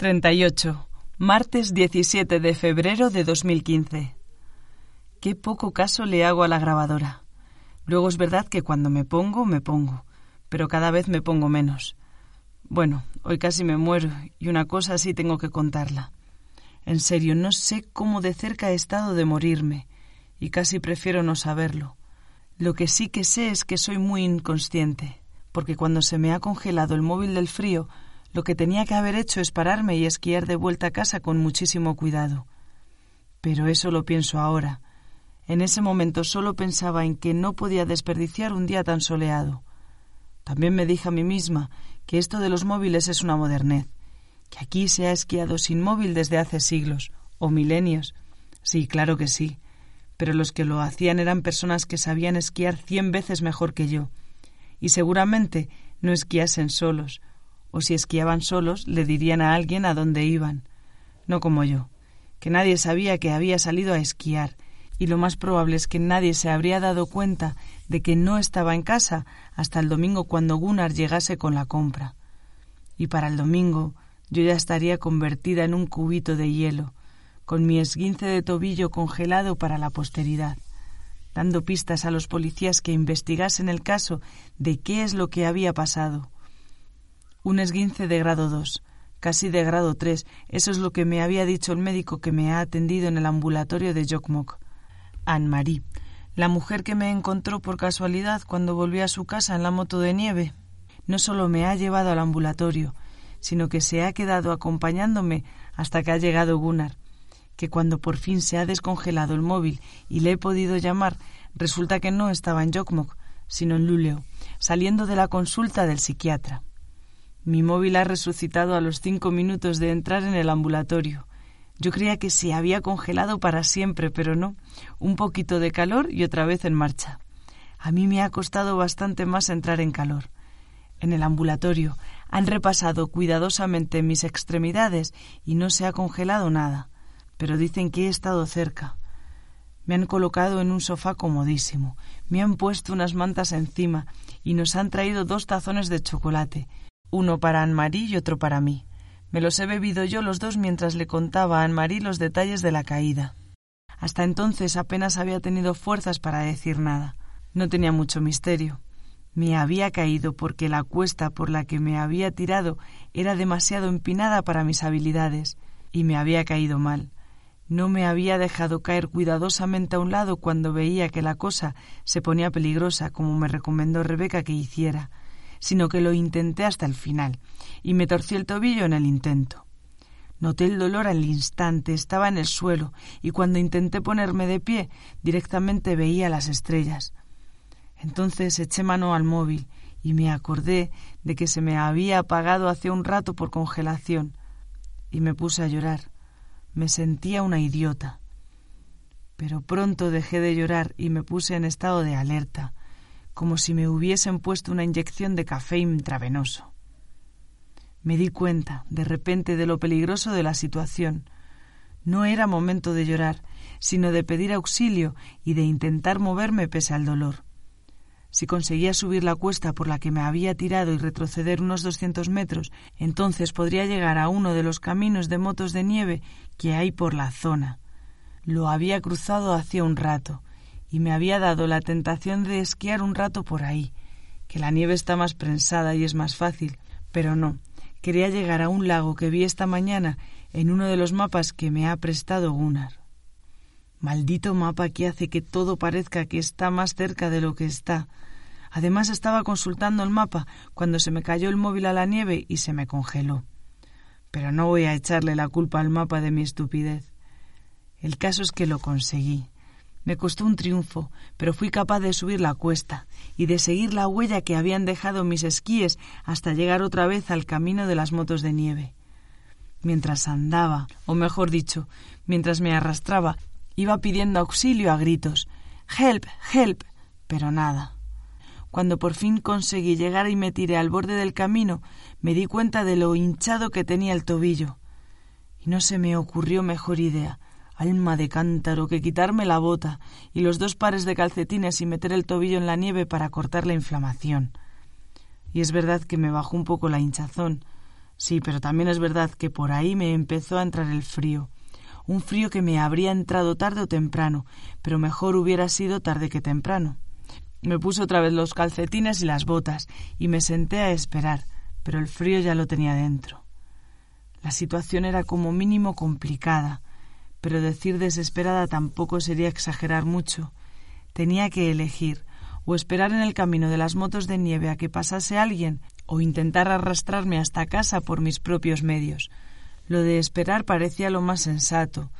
38. Martes 17 de febrero de 2015. Qué poco caso le hago a la grabadora. Luego es verdad que cuando me pongo, me pongo, pero cada vez me pongo menos. Bueno, hoy casi me muero y una cosa sí tengo que contarla. En serio, no sé cómo de cerca he estado de morirme y casi prefiero no saberlo. Lo que sí que sé es que soy muy inconsciente, porque cuando se me ha congelado el móvil del frío, lo que tenía que haber hecho es pararme y esquiar de vuelta a casa con muchísimo cuidado. Pero eso lo pienso ahora. En ese momento solo pensaba en que no podía desperdiciar un día tan soleado. También me dije a mí misma que esto de los móviles es una modernez, que aquí se ha esquiado sin móvil desde hace siglos, o milenios. Sí, claro que sí, pero los que lo hacían eran personas que sabían esquiar cien veces mejor que yo, y seguramente no esquiasen solos, o si esquiaban solos le dirían a alguien a dónde iban, no como yo, que nadie sabía que había salido a esquiar, y lo más probable es que nadie se habría dado cuenta de que no estaba en casa hasta el domingo cuando Gunnar llegase con la compra. Y para el domingo yo ya estaría convertida en un cubito de hielo, con mi esguince de tobillo congelado para la posteridad, dando pistas a los policías que investigasen el caso de qué es lo que había pasado, un esguince de grado 2, casi de grado 3. Eso es lo que me había dicho el médico que me ha atendido en el ambulatorio de Jokmok. Anne-Marie, la mujer que me encontró por casualidad cuando volví a su casa en la moto de nieve. No solo me ha llevado al ambulatorio, sino que se ha quedado acompañándome hasta que ha llegado Gunnar, que cuando por fin se ha descongelado el móvil y le he podido llamar, resulta que no estaba en Jokmok, sino en Luleo, saliendo de la consulta del psiquiatra. Mi móvil ha resucitado a los cinco minutos de entrar en el ambulatorio. Yo creía que se había congelado para siempre, pero no. Un poquito de calor y otra vez en marcha. A mí me ha costado bastante más entrar en calor. En el ambulatorio han repasado cuidadosamente mis extremidades y no se ha congelado nada, pero dicen que he estado cerca. Me han colocado en un sofá comodísimo, me han puesto unas mantas encima y nos han traído dos tazones de chocolate, uno para Anne-Marie y otro para mí. Me los he bebido yo los dos mientras le contaba a Anne-Marie los detalles de la caída. Hasta entonces apenas había tenido fuerzas para decir nada. No tenía mucho misterio. Me había caído porque la cuesta por la que me había tirado era demasiado empinada para mis habilidades, y me había caído mal. No me había dejado caer cuidadosamente a un lado cuando veía que la cosa se ponía peligrosa, como me recomendó Rebeca que hiciera sino que lo intenté hasta el final, y me torcí el tobillo en el intento. Noté el dolor al instante, estaba en el suelo, y cuando intenté ponerme de pie, directamente veía las estrellas. Entonces eché mano al móvil y me acordé de que se me había apagado hace un rato por congelación, y me puse a llorar. Me sentía una idiota. Pero pronto dejé de llorar y me puse en estado de alerta como si me hubiesen puesto una inyección de café intravenoso. Me di cuenta, de repente, de lo peligroso de la situación. No era momento de llorar, sino de pedir auxilio y de intentar moverme pese al dolor. Si conseguía subir la cuesta por la que me había tirado y retroceder unos doscientos metros, entonces podría llegar a uno de los caminos de motos de nieve que hay por la zona. Lo había cruzado hacía un rato, y me había dado la tentación de esquiar un rato por ahí, que la nieve está más prensada y es más fácil, pero no, quería llegar a un lago que vi esta mañana en uno de los mapas que me ha prestado Gunnar. Maldito mapa que hace que todo parezca que está más cerca de lo que está. Además estaba consultando el mapa cuando se me cayó el móvil a la nieve y se me congeló. Pero no voy a echarle la culpa al mapa de mi estupidez. El caso es que lo conseguí. Me costó un triunfo, pero fui capaz de subir la cuesta y de seguir la huella que habían dejado mis esquíes hasta llegar otra vez al camino de las motos de nieve. Mientras andaba, o mejor dicho, mientras me arrastraba, iba pidiendo auxilio a gritos. Help, help. pero nada. Cuando por fin conseguí llegar y me tiré al borde del camino, me di cuenta de lo hinchado que tenía el tobillo. Y no se me ocurrió mejor idea Alma de cántaro, que quitarme la bota y los dos pares de calcetines y meter el tobillo en la nieve para cortar la inflamación. Y es verdad que me bajó un poco la hinchazón. Sí, pero también es verdad que por ahí me empezó a entrar el frío. Un frío que me habría entrado tarde o temprano, pero mejor hubiera sido tarde que temprano. Me puse otra vez los calcetines y las botas y me senté a esperar, pero el frío ya lo tenía dentro. La situación era como mínimo complicada, pero decir desesperada tampoco sería exagerar mucho. Tenía que elegir o esperar en el camino de las motos de nieve a que pasase alguien o intentar arrastrarme hasta casa por mis propios medios. Lo de esperar parecía lo más sensato.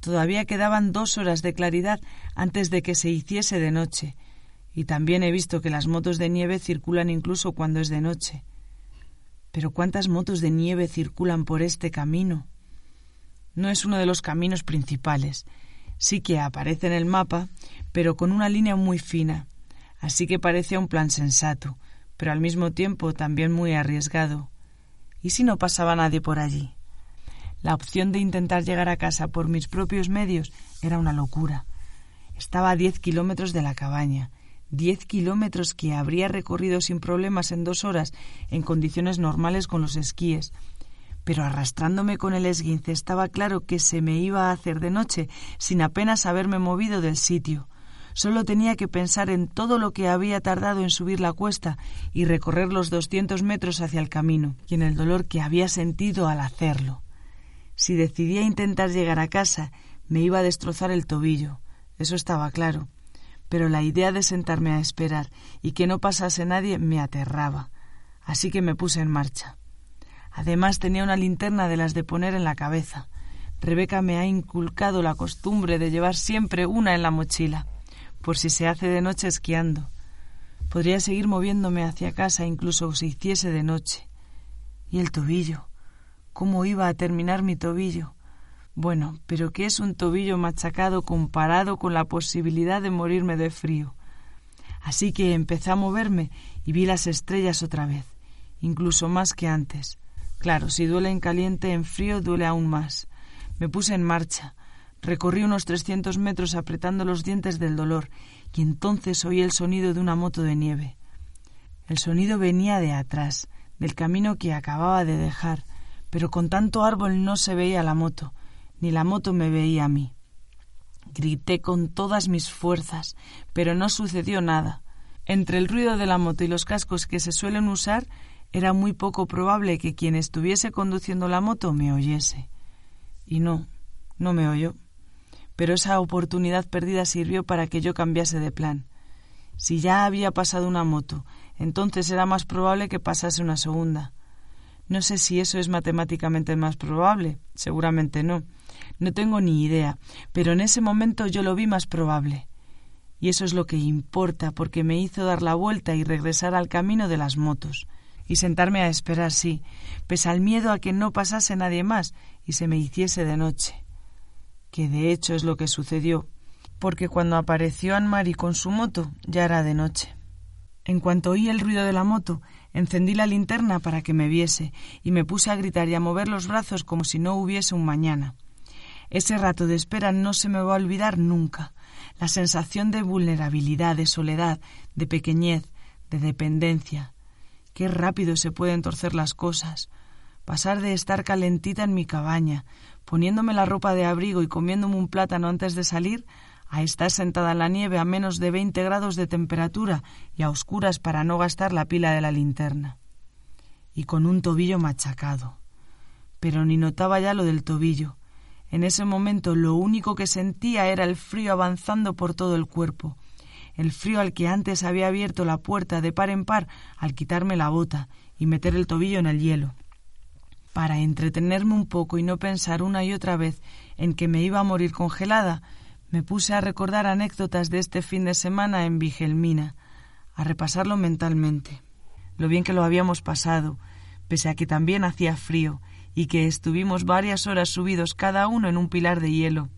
Todavía quedaban dos horas de claridad antes de que se hiciese de noche, y también he visto que las motos de nieve circulan incluso cuando es de noche. Pero ¿cuántas motos de nieve circulan por este camino? No es uno de los caminos principales. Sí que aparece en el mapa, pero con una línea muy fina, así que parece un plan sensato, pero al mismo tiempo también muy arriesgado. ¿Y si no pasaba nadie por allí? La opción de intentar llegar a casa por mis propios medios era una locura. Estaba a diez kilómetros de la cabaña, diez kilómetros que habría recorrido sin problemas en dos horas en condiciones normales con los esquíes. Pero arrastrándome con el esguince estaba claro que se me iba a hacer de noche sin apenas haberme movido del sitio. Solo tenía que pensar en todo lo que había tardado en subir la cuesta y recorrer los doscientos metros hacia el camino, y en el dolor que había sentido al hacerlo. Si decidía intentar llegar a casa, me iba a destrozar el tobillo. Eso estaba claro. Pero la idea de sentarme a esperar y que no pasase nadie me aterraba. Así que me puse en marcha. Además tenía una linterna de las de poner en la cabeza. Rebeca me ha inculcado la costumbre de llevar siempre una en la mochila por si se hace de noche esquiando. Podría seguir moviéndome hacia casa incluso si hiciese de noche. Y el tobillo. ¿Cómo iba a terminar mi tobillo? Bueno, pero ¿qué es un tobillo machacado comparado con la posibilidad de morirme de frío? Así que empecé a moverme y vi las estrellas otra vez, incluso más que antes. Claro, si duele en caliente, en frío duele aún más. Me puse en marcha, Recorrí unos trescientos metros apretando los dientes del dolor, y entonces oí el sonido de una moto de nieve. El sonido venía de atrás, del camino que acababa de dejar, pero con tanto árbol no se veía la moto, ni la moto me veía a mí. Grité con todas mis fuerzas, pero no sucedió nada. Entre el ruido de la moto y los cascos que se suelen usar, era muy poco probable que quien estuviese conduciendo la moto me oyese. Y no, no me oyó pero esa oportunidad perdida sirvió para que yo cambiase de plan. Si ya había pasado una moto, entonces era más probable que pasase una segunda. No sé si eso es matemáticamente más probable, seguramente no. No tengo ni idea, pero en ese momento yo lo vi más probable. Y eso es lo que importa, porque me hizo dar la vuelta y regresar al camino de las motos, y sentarme a esperar, sí, pese al miedo a que no pasase nadie más y se me hiciese de noche que de hecho es lo que sucedió, porque cuando apareció Anne-Marie con su moto ya era de noche. En cuanto oí el ruido de la moto, encendí la linterna para que me viese y me puse a gritar y a mover los brazos como si no hubiese un mañana. Ese rato de espera no se me va a olvidar nunca. La sensación de vulnerabilidad, de soledad, de pequeñez, de dependencia. Qué rápido se pueden torcer las cosas. Pasar de estar calentita en mi cabaña, poniéndome la ropa de abrigo y comiéndome un plátano antes de salir, a estar sentada en la nieve a menos de veinte grados de temperatura y a oscuras para no gastar la pila de la linterna. Y con un tobillo machacado. Pero ni notaba ya lo del tobillo. En ese momento lo único que sentía era el frío avanzando por todo el cuerpo, el frío al que antes había abierto la puerta de par en par al quitarme la bota y meter el tobillo en el hielo para entretenerme un poco y no pensar una y otra vez en que me iba a morir congelada, me puse a recordar anécdotas de este fin de semana en Vigelmina, a repasarlo mentalmente. Lo bien que lo habíamos pasado, pese a que también hacía frío y que estuvimos varias horas subidos cada uno en un pilar de hielo.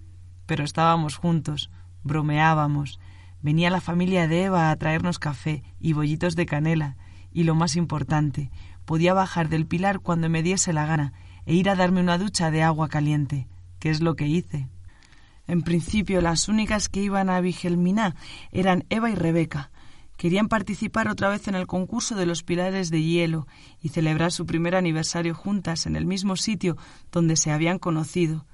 Pero estábamos juntos, bromeábamos. Venía la familia de Eva a traernos café y bollitos de canela, y lo más importante, podía bajar del pilar cuando me diese la gana e ir a darme una ducha de agua caliente, que es lo que hice. En principio las únicas que iban a Vigelminá eran Eva y Rebeca, Querían participar otra vez en el concurso de los pilares de hielo y celebrar su primer aniversario juntas en el mismo sitio donde se habían conocido.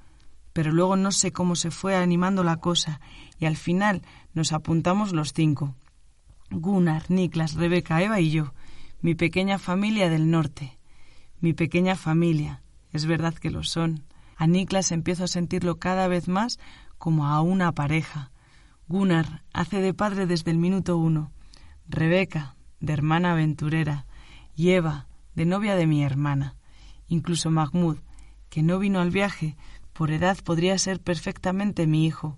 Pero luego no sé cómo se fue animando la cosa y al final nos apuntamos los cinco. Gunnar, Niklas, Rebeca, Eva y yo, mi pequeña familia del norte. Mi pequeña familia, es verdad que lo son. A Niklas empiezo a sentirlo cada vez más como a una pareja. Gunnar hace de padre desde el minuto uno. Rebeca, de hermana aventurera, y Eva, de novia de mi hermana. Incluso Mahmoud, que no vino al viaje, por edad podría ser perfectamente mi hijo.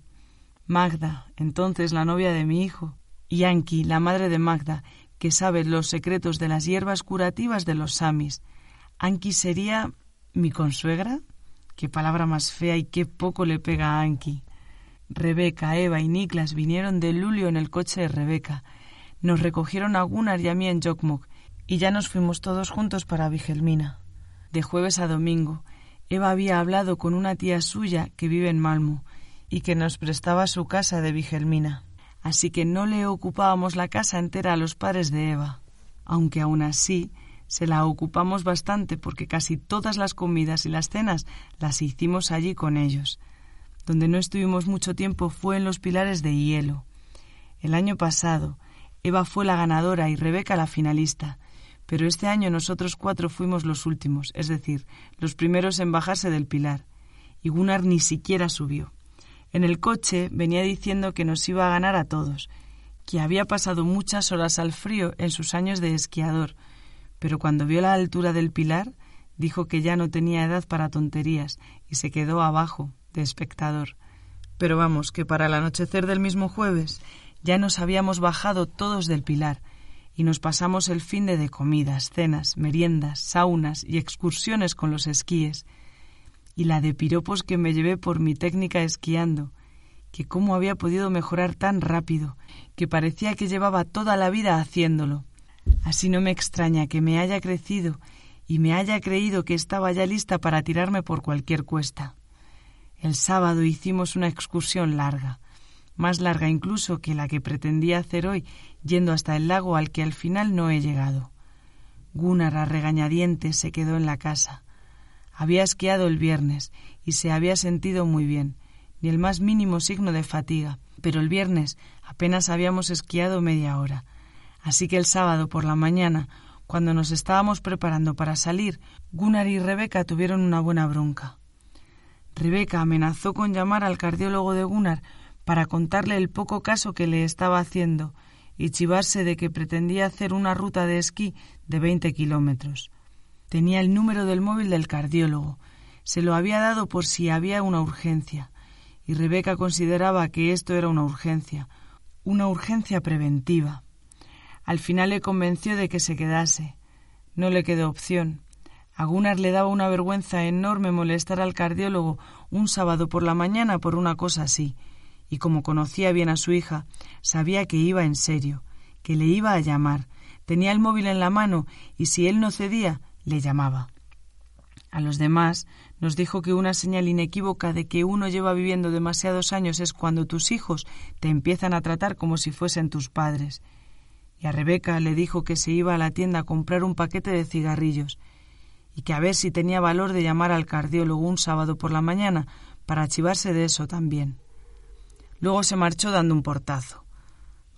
Magda, entonces la novia de mi hijo. Y Anki, la madre de Magda, que sabe los secretos de las hierbas curativas de los samis. Anki sería mi consuegra. Qué palabra más fea y qué poco le pega a Anki. Rebeca, Eva y Niklas vinieron de Lulio en el coche de Rebeca nos recogieron a Gunnar y a mí en Jokmok y ya nos fuimos todos juntos para Vigelmina. De jueves a domingo, Eva había hablado con una tía suya que vive en Malmo y que nos prestaba su casa de Vigelmina. Así que no le ocupábamos la casa entera a los padres de Eva, aunque aún así se la ocupamos bastante porque casi todas las comidas y las cenas las hicimos allí con ellos. Donde no estuvimos mucho tiempo fue en los pilares de hielo. El año pasado, Eva fue la ganadora y Rebeca la finalista, pero este año nosotros cuatro fuimos los últimos, es decir, los primeros en bajarse del pilar, y Gunnar ni siquiera subió. En el coche venía diciendo que nos iba a ganar a todos, que había pasado muchas horas al frío en sus años de esquiador, pero cuando vio la altura del pilar, dijo que ya no tenía edad para tonterías y se quedó abajo, de espectador. Pero vamos, que para el anochecer del mismo jueves ya nos habíamos bajado todos del pilar y nos pasamos el fin de, de comidas, cenas, meriendas, saunas y excursiones con los esquíes, y la de piropos que me llevé por mi técnica esquiando, que cómo había podido mejorar tan rápido, que parecía que llevaba toda la vida haciéndolo. Así no me extraña que me haya crecido y me haya creído que estaba ya lista para tirarme por cualquier cuesta. El sábado hicimos una excursión larga, más larga incluso que la que pretendía hacer hoy, yendo hasta el lago al que al final no he llegado. Gunnar a regañadientes se quedó en la casa. Había esquiado el viernes y se había sentido muy bien, ni el más mínimo signo de fatiga, pero el viernes apenas habíamos esquiado media hora. Así que el sábado por la mañana, cuando nos estábamos preparando para salir, Gunnar y Rebeca tuvieron una buena bronca. Rebeca amenazó con llamar al cardiólogo de Gunnar para contarle el poco caso que le estaba haciendo y chivarse de que pretendía hacer una ruta de esquí de veinte kilómetros. Tenía el número del móvil del cardiólogo. Se lo había dado por si había una urgencia, y Rebeca consideraba que esto era una urgencia, una urgencia preventiva. Al final le convenció de que se quedase. No le quedó opción. A le daba una vergüenza enorme molestar al cardiólogo un sábado por la mañana por una cosa así, y como conocía bien a su hija, sabía que iba en serio, que le iba a llamar. Tenía el móvil en la mano y si él no cedía, le llamaba. A los demás nos dijo que una señal inequívoca de que uno lleva viviendo demasiados años es cuando tus hijos te empiezan a tratar como si fuesen tus padres. Y a Rebeca le dijo que se iba a la tienda a comprar un paquete de cigarrillos y que a ver si tenía valor de llamar al cardiólogo un sábado por la mañana para archivarse de eso también. Luego se marchó dando un portazo.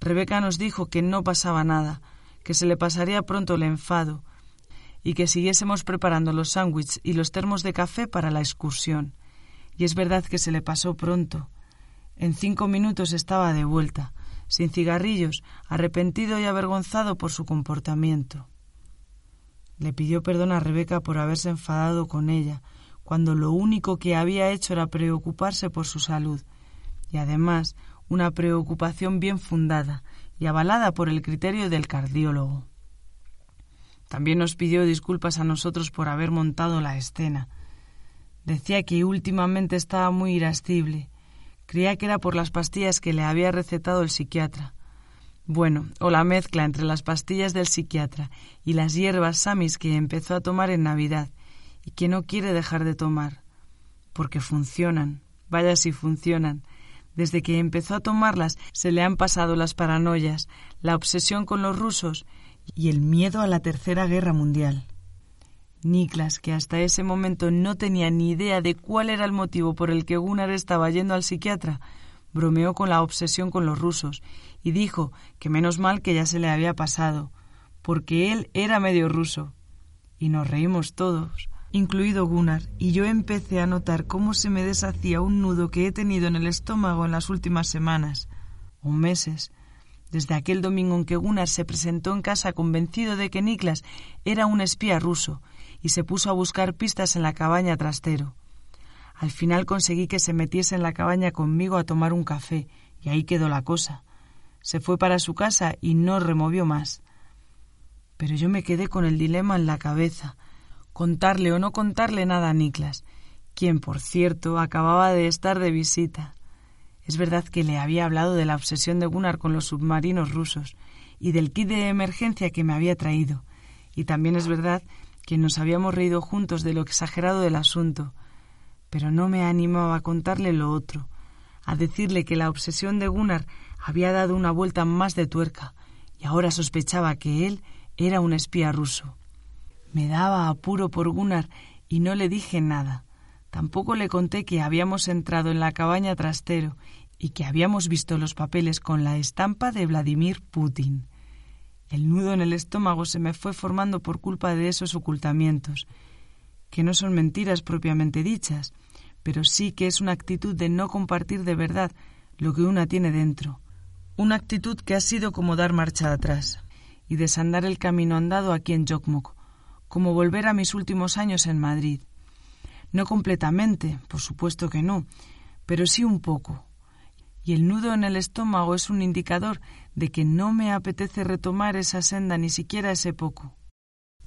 Rebeca nos dijo que no pasaba nada, que se le pasaría pronto el enfado, y que siguiésemos preparando los sándwiches y los termos de café para la excursión. Y es verdad que se le pasó pronto. En cinco minutos estaba de vuelta, sin cigarrillos, arrepentido y avergonzado por su comportamiento. Le pidió perdón a Rebeca por haberse enfadado con ella, cuando lo único que había hecho era preocuparse por su salud, y además una preocupación bien fundada y avalada por el criterio del cardiólogo. También nos pidió disculpas a nosotros por haber montado la escena. Decía que últimamente estaba muy irascible. Creía que era por las pastillas que le había recetado el psiquiatra. Bueno, o la mezcla entre las pastillas del psiquiatra y las hierbas samis que empezó a tomar en Navidad y que no quiere dejar de tomar. Porque funcionan. Vaya si funcionan Desde que empezó a tomarlas se le han pasado las paranoias, la obsesión con los rusos y el miedo a la Tercera Guerra Mundial. Niklas, que hasta ese momento no tenía ni idea de cuál era el motivo por el que Gunnar estaba yendo al psiquiatra, bromeó con la obsesión con los rusos y dijo que menos mal que ya se le había pasado, porque él era medio ruso. Y nos reímos todos, incluido Gunnar, y yo empecé a notar cómo se me deshacía un nudo que he tenido en el estómago en las últimas semanas o meses, desde aquel domingo en que Gunnar se presentó en casa convencido de que Niklas era un espía ruso y se puso a buscar pistas en la cabaña trastero. Al final conseguí que se metiese en la cabaña conmigo a tomar un café, y ahí quedó la cosa. Se fue para su casa y no removió más. Pero yo me quedé con el dilema en la cabeza, contarle o no contarle nada a Niklas, quien, por cierto, acababa de estar de visita. Es verdad que le había hablado de la obsesión de Gunnar con los submarinos rusos y del kit de emergencia que me había traído, y también es verdad que nos habíamos reído juntos de lo exagerado del asunto, pero no me animaba a contarle lo otro, a decirle que la obsesión de Gunnar había dado una vuelta más de tuerca y ahora sospechaba que él era un espía ruso. Me daba apuro por Gunnar y no le dije nada. Tampoco le conté que habíamos entrado en la cabaña trastero y que habíamos visto los papeles con la estampa de Vladimir Putin. El nudo en el estómago se me fue formando por culpa de esos ocultamientos, que no son mentiras propiamente dichas, pero sí que es una actitud de no compartir de verdad lo que una tiene dentro, una actitud que ha sido como dar marcha atrás y desandar el camino andado aquí en Jokmok, como volver a mis últimos años en Madrid. No completamente, por supuesto que no, pero sí un poco, y el nudo en el estómago es un indicador de que no me apetece retomar esa senda ni siquiera ese poco.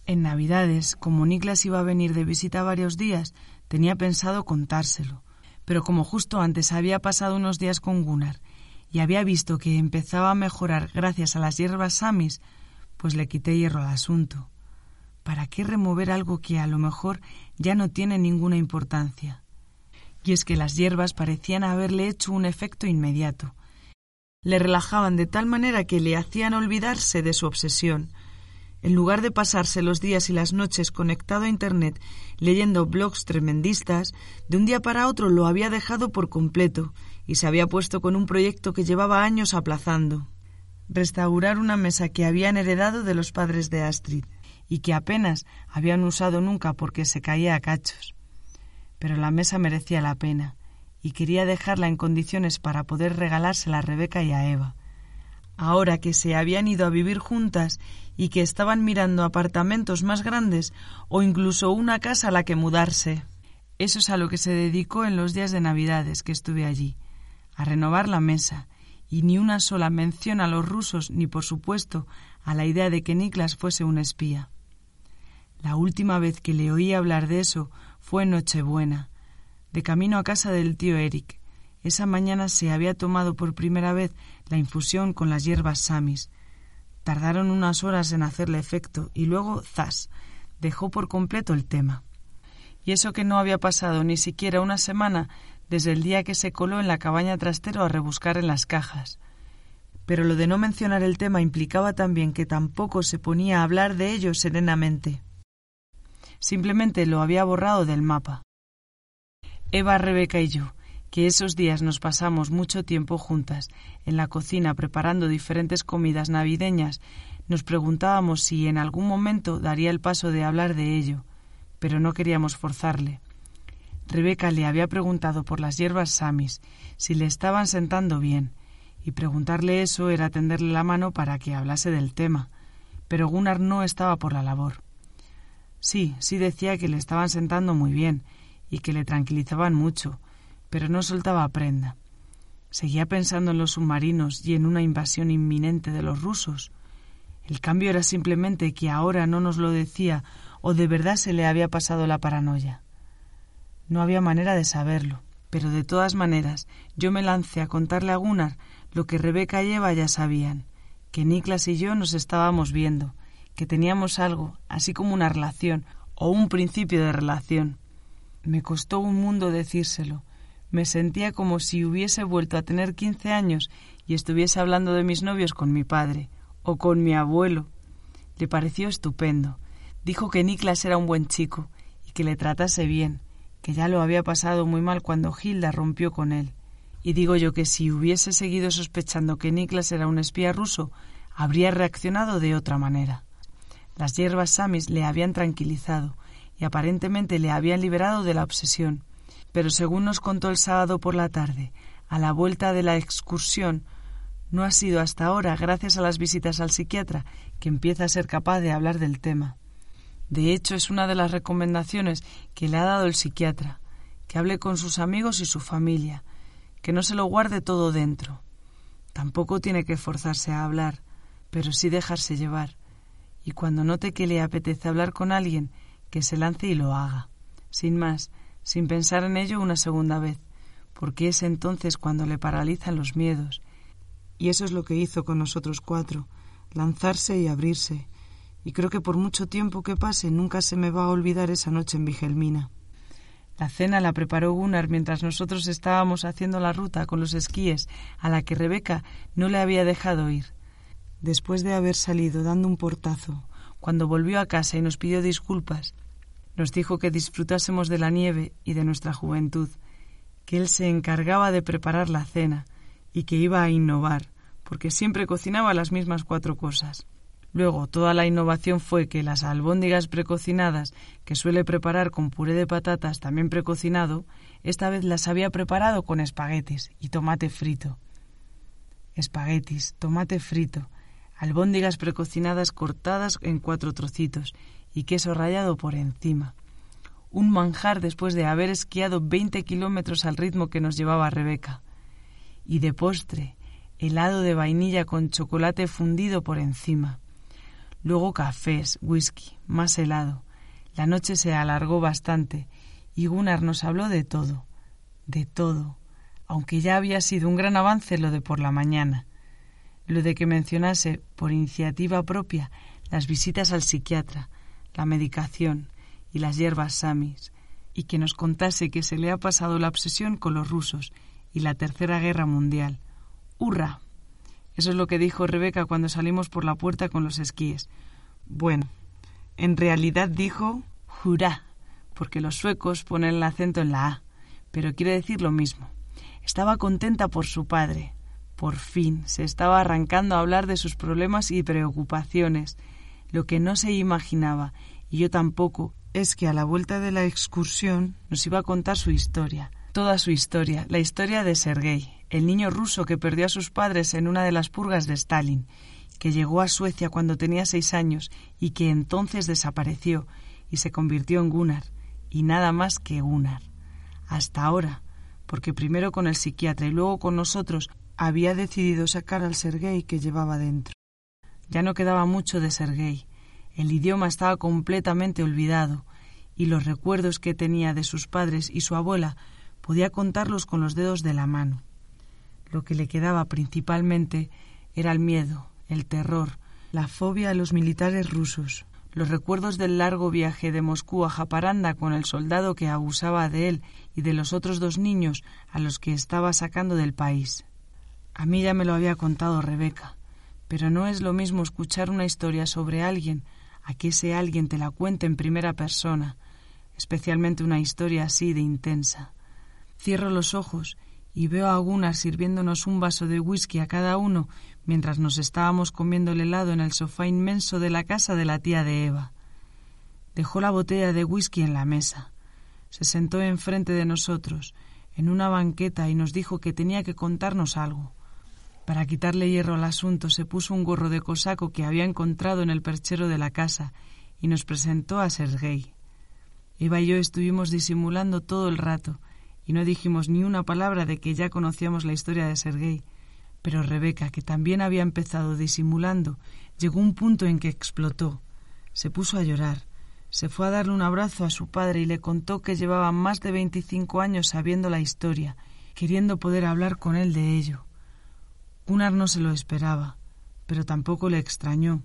En Navidades, como Niklas iba a venir de visita varios días, tenía pensado contárselo, pero como justo antes había pasado unos días con Gunnar y había visto que empezaba a mejorar gracias a las hierbas samis, pues le quité hierro al asunto. ¿Para qué remover algo que a lo mejor ya no tiene ninguna importancia? y es que las hierbas parecían haberle hecho un efecto inmediato. Le relajaban de tal manera que le hacían olvidarse de su obsesión. En lugar de pasarse los días y las noches conectado a Internet leyendo blogs tremendistas, de un día para otro lo había dejado por completo y se había puesto con un proyecto que llevaba años aplazando. Restaurar una mesa que habían heredado de los padres de Astrid y que apenas habían usado nunca porque se caía a cachos pero la mesa merecía la pena, y quería dejarla en condiciones para poder regalársela a Rebeca y a Eva. Ahora que se habían ido a vivir juntas y que estaban mirando apartamentos más grandes o incluso una casa a la que mudarse. Eso es a lo que se dedicó en los días de Navidades que estuve allí, a renovar la mesa, y ni una sola mención a los rusos ni, por supuesto, a la idea de que Niklas fuese un espía. La última vez que le oí hablar de eso fue Nochebuena, de camino a casa del tío Eric. Esa mañana se había tomado por primera vez la infusión con las hierbas samis. Tardaron unas horas en hacerle efecto y luego, zas, dejó por completo el tema. Y eso que no había pasado ni siquiera una semana desde el día que se coló en la cabaña trastero a rebuscar en las cajas. Pero lo de no mencionar el tema implicaba también que tampoco se ponía a hablar de ello serenamente. Simplemente lo había borrado del mapa. Eva, Rebeca y yo, que esos días nos pasamos mucho tiempo juntas en la cocina preparando diferentes comidas navideñas, nos preguntábamos si en algún momento daría el paso de hablar de ello, pero no queríamos forzarle. Rebeca le había preguntado por las hierbas samis, si le estaban sentando bien, y preguntarle eso era tenderle la mano para que hablase del tema, pero Gunnar no estaba por la labor. Sí, sí decía que le estaban sentando muy bien y que le tranquilizaban mucho, pero no soltaba prenda. Seguía pensando en los submarinos y en una invasión inminente de los rusos. El cambio era simplemente que ahora no nos lo decía o de verdad se le había pasado la paranoia. No había manera de saberlo, pero de todas maneras yo me lancé a contarle a Gunnar lo que Rebeca y Eva ya sabían, que Niklas y yo nos estábamos viendo, que teníamos algo, así como una relación o un principio de relación. Me costó un mundo decírselo. Me sentía como si hubiese vuelto a tener quince años y estuviese hablando de mis novios con mi padre o con mi abuelo. Le pareció estupendo. Dijo que Niklas era un buen chico y que le tratase bien, que ya lo había pasado muy mal cuando Hilda rompió con él. Y digo yo que si hubiese seguido sospechando que Niklas era un espía ruso, habría reaccionado de otra manera. Las hierbas samis le habían tranquilizado y aparentemente le habían liberado de la obsesión. Pero según nos contó el sábado por la tarde, a la vuelta de la excursión, no ha sido hasta ahora, gracias a las visitas al psiquiatra, que empieza a ser capaz de hablar del tema. De hecho, es una de las recomendaciones que le ha dado el psiquiatra, que hable con sus amigos y su familia, que no se lo guarde todo dentro. Tampoco tiene que forzarse a hablar, pero sí dejarse llevar, y cuando note que le apetece hablar con alguien, que se lance y lo haga, sin más, sin pensar en ello una segunda vez, porque es entonces cuando le paralizan los miedos. Y eso es lo que hizo con nosotros cuatro, lanzarse y abrirse. Y creo que por mucho tiempo que pase nunca se me va a olvidar esa noche en Vigelmina. La cena la preparó Gunnar mientras nosotros estábamos haciendo la ruta con los esquíes a la que Rebeca no le había dejado ir. Después de haber salido dando un portazo, cuando volvió a casa y nos pidió disculpas, nos dijo que disfrutásemos de la nieve y de nuestra juventud, que él se encargaba de preparar la cena y que iba a innovar, porque siempre cocinaba las mismas cuatro cosas. Luego, toda la innovación fue que las albóndigas precocinadas, que suele preparar con puré de patatas también precocinado, esta vez las había preparado con espaguetis y tomate frito. Espaguetis, tomate frito, albóndigas precocinadas cortadas en cuatro trocitos y queso rallado por encima. Un manjar después de haber esquiado veinte kilómetros al ritmo que nos llevaba Rebeca. Y de postre, helado de vainilla con chocolate fundido por encima. Luego cafés, whisky, más helado. La noche se alargó bastante y Gunnar nos habló de todo, de todo, aunque ya había sido un gran avance lo de por la mañana, lo de que mencionase por iniciativa propia las visitas al psiquiatra, la medicación y las hierbas samis, y que nos contase que se le ha pasado la obsesión con los rusos y la Tercera Guerra Mundial. ¡Hurra! Eso es lo que dijo Rebeca cuando salimos por la puerta con los esquíes. Bueno, en realidad dijo hurra, porque los suecos ponen el acento en la A, pero quiere decir lo mismo. Estaba contenta por su padre. Por fin se estaba arrancando a hablar de sus problemas y preocupaciones, lo que no se imaginaba, y yo tampoco, es que a la vuelta de la excursión nos iba a contar su historia, toda su historia, la historia de Sergei, el niño ruso que perdió a sus padres en una de las purgas de Stalin, que llegó a Suecia cuando tenía seis años y que entonces desapareció y se convirtió en Gunnar, y nada más que Gunnar. Hasta ahora, porque primero con el psiquiatra y luego con nosotros había decidido sacar al Sergei que llevaba dentro. Ya no quedaba mucho de Sergei. El idioma estaba completamente olvidado, y los recuerdos que tenía de sus padres y su abuela podía contarlos con los dedos de la mano. Lo que le quedaba principalmente era el miedo, el terror, la fobia a los militares rusos, los recuerdos del largo viaje de Moscú a Japaranda con el soldado que abusaba de él y de los otros dos niños a los que estaba sacando del país. A mí ya me lo había contado Rebeca, pero no es lo mismo escuchar una historia sobre alguien a que ese alguien te la cuente en primera persona, especialmente una historia así de intensa. Cierro los ojos y veo a Gunnar sirviéndonos un vaso de whisky a cada uno mientras nos estábamos comiendo el helado en el sofá inmenso de la casa de la tía de Eva. Dejó la botella de whisky en la mesa. Se sentó enfrente de nosotros, en una banqueta, y nos dijo que tenía que contarnos algo. Para quitarle hierro al asunto, se puso un gorro de cosaco que había encontrado en el perchero de la casa y nos presentó a Sergei. Eva y yo estuvimos disimulando todo el rato, y no dijimos ni una palabra de que ya conocíamos la historia de Sergei. Pero Rebeca, que también había empezado disimulando, llegó un punto en que explotó. Se puso a llorar. Se fue a darle un abrazo a su padre y le contó que llevaba más de veinticinco años sabiendo la historia, queriendo poder hablar con él de ello. Gunnar no se lo esperaba, pero tampoco le extrañó.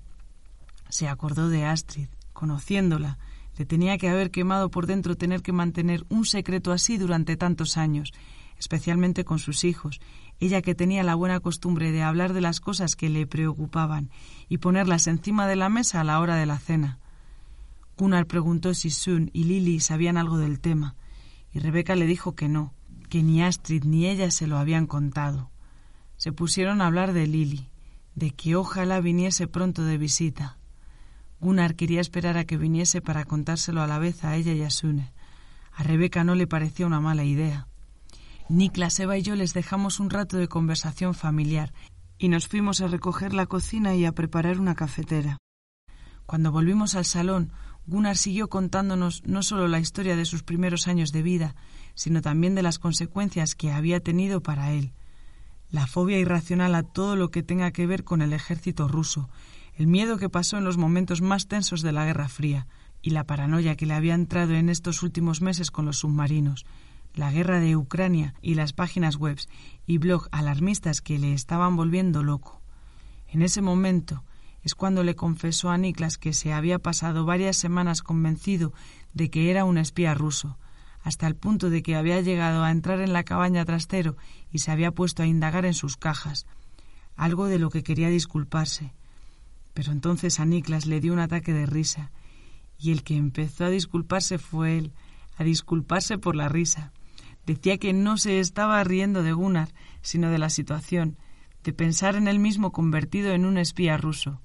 Se acordó de Astrid, conociéndola, le tenía que haber quemado por dentro tener que mantener un secreto así durante tantos años, especialmente con sus hijos, ella que tenía la buena costumbre de hablar de las cosas que le preocupaban y ponerlas encima de la mesa a la hora de la cena. Gunnar preguntó si Sun y Lily sabían algo del tema, y Rebeca le dijo que no, que ni Astrid ni ella se lo habían contado. Se pusieron a hablar de Lily, de que ojalá viniese pronto de visita. Gunnar quería esperar a que viniese para contárselo a la vez a ella y a Sune. A Rebeca no le parecía una mala idea. Niklas, Eva y yo les dejamos un rato de conversación familiar y nos fuimos a recoger la cocina y a preparar una cafetera. Cuando volvimos al salón, Gunnar siguió contándonos no solo la historia de sus primeros años de vida, sino también de las consecuencias que había tenido para él. La fobia irracional a todo lo que tenga que ver con el ejército ruso, el miedo que pasó en los momentos más tensos de la Guerra Fría, y la paranoia que le había entrado en estos últimos meses con los submarinos, la guerra de Ucrania y las páginas web y blog alarmistas que le estaban volviendo loco. En ese momento es cuando le confesó a Niklas que se había pasado varias semanas convencido de que era un espía ruso, hasta el punto de que había llegado a entrar en la cabaña trastero y se había puesto a indagar en sus cajas, algo de lo que quería disculparse. Pero entonces a Niklas le dio un ataque de risa, y el que empezó a disculparse fue él, a disculparse por la risa. Decía que no se estaba riendo de Gunnar, sino de la situación, de pensar en él mismo convertido en un espía ruso.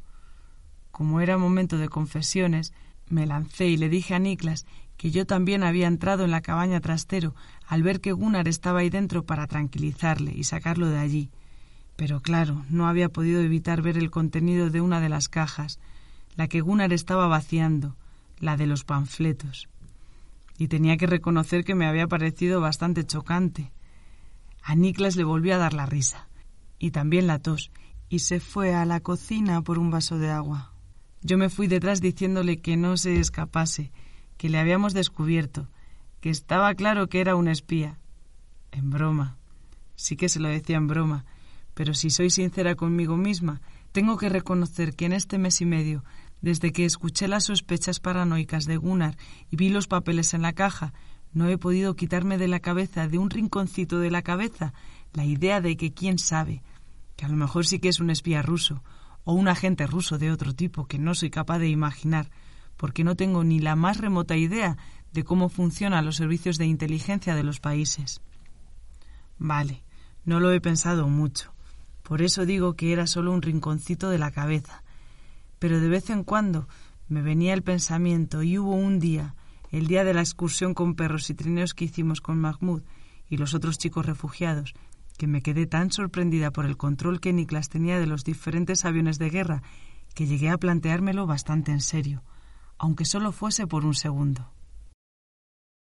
Como era momento de confesiones, me lancé y le dije a Niklas que yo también había entrado en la cabaña trastero al ver que Gunnar estaba ahí dentro para tranquilizarle y sacarlo de allí. Pero claro, no había podido evitar ver el contenido de una de las cajas, la que Gunnar estaba vaciando, la de los panfletos y tenía que reconocer que me había parecido bastante chocante. A Niklas le volvió a dar la risa, y también la tos, y se fue a la cocina por un vaso de agua. Yo me fui detrás diciéndole que no se escapase, que le habíamos descubierto, que estaba claro que era un espía. En broma. Sí que se lo decía en broma, pero si soy sincera conmigo misma, tengo que reconocer que en este mes y medio desde que escuché las sospechas paranoicas de Gunnar y vi los papeles en la caja, no he podido quitarme de la cabeza, de un rinconcito de la cabeza, la idea de que quién sabe, que a lo mejor sí que es un espía ruso, o un agente ruso de otro tipo que no soy capaz de imaginar, porque no tengo ni la más remota idea de cómo funcionan los servicios de inteligencia de los países. Vale, no lo he pensado mucho. Por eso digo que era solo un rinconcito de la cabeza, pero de vez en cuando me venía el pensamiento y hubo un día, el día de la excursión con perros y trineos que hicimos con Mahmoud y los otros chicos refugiados, que me quedé tan sorprendida por el control que Niklas tenía de los diferentes aviones de guerra que llegué a planteármelo bastante en serio, aunque solo fuese por un segundo.